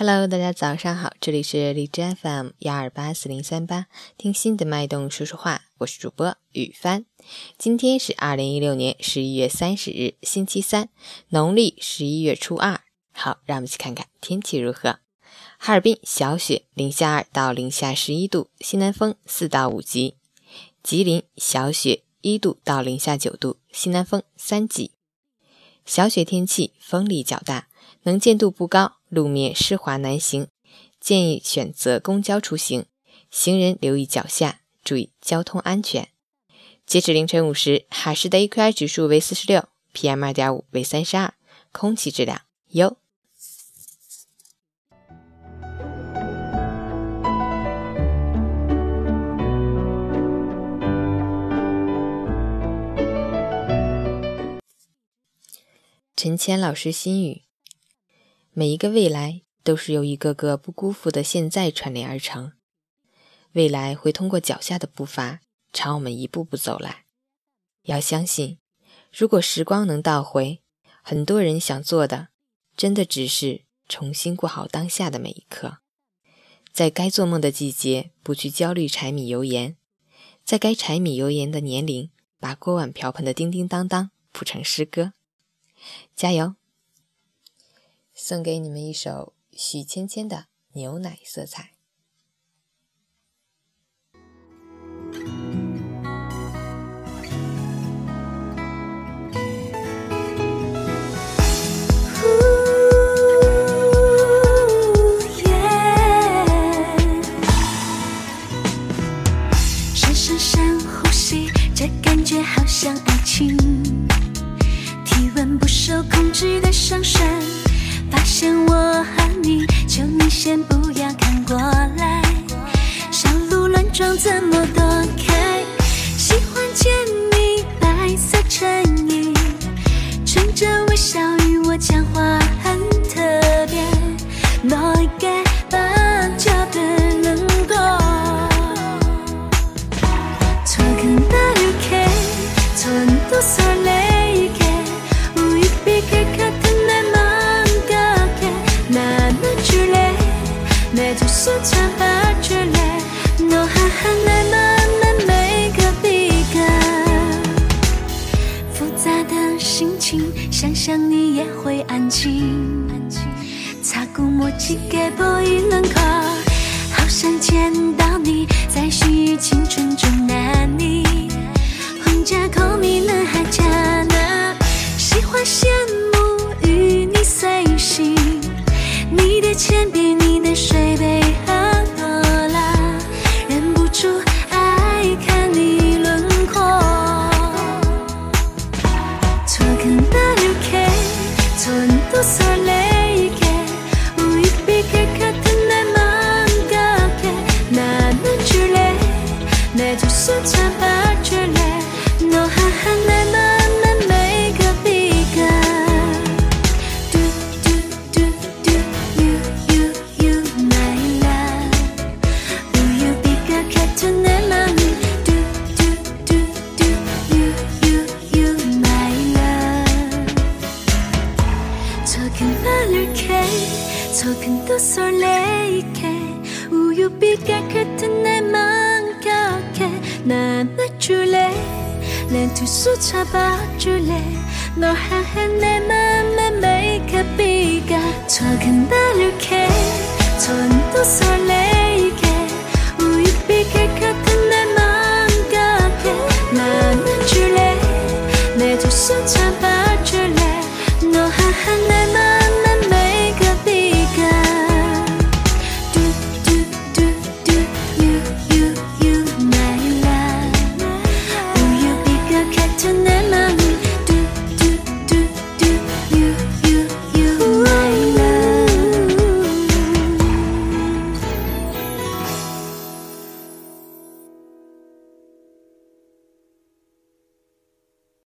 Hello，大家早上好，这里是荔枝 FM 幺二八四零三八，听心的脉动说说话，我是主播雨帆。今天是二零一六年十一月三十日，星期三，农历十一月初二。好，让我们一起看看天气如何。哈尔滨小雪，零下二到零下十一度，西南风四到五级。吉林小雪，一度到零下九度，西南风三级。小雪天气，风力较大，能见度不高。路面湿滑难行，建议选择公交出行。行人留意脚下，注意交通安全。截止凌晨五时，海市的 AQI 指数为四十六，PM 二点五为三十二，空气质量优。陈谦老师心语。每一个未来都是由一个个不辜负的现在串联而成，未来会通过脚下的步伐朝我们一步步走来。要相信，如果时光能倒回，很多人想做的，真的只是重新过好当下的每一刻，在该做梦的季节不去焦虑柴米油盐，在该柴米油盐的年龄把锅碗瓢盆的叮叮当当谱成诗歌，加油！送给你们一首许芊芊的《牛奶色彩》。深深深呼吸，这感觉好像爱情。体温不受控制的上升。静。擦过墨迹给보이轮廓，好想见到你，在细雨青春中难你。 안 줄래? 내두 손 잡아줄래? 너 하한 내 맘에 메이크업이가. 두두두두 you you 우유비가 같은 내 맘이 두두두두 you you 적은 말을 캐 적은 또 설레이게. 우유빛 깨끗한 내맘 기억해. 나 안아줄래? 내 두 손 잡아줄래? 널 향한 내 맘에 메이크업비가 작은 날 이렇게 전도 설레.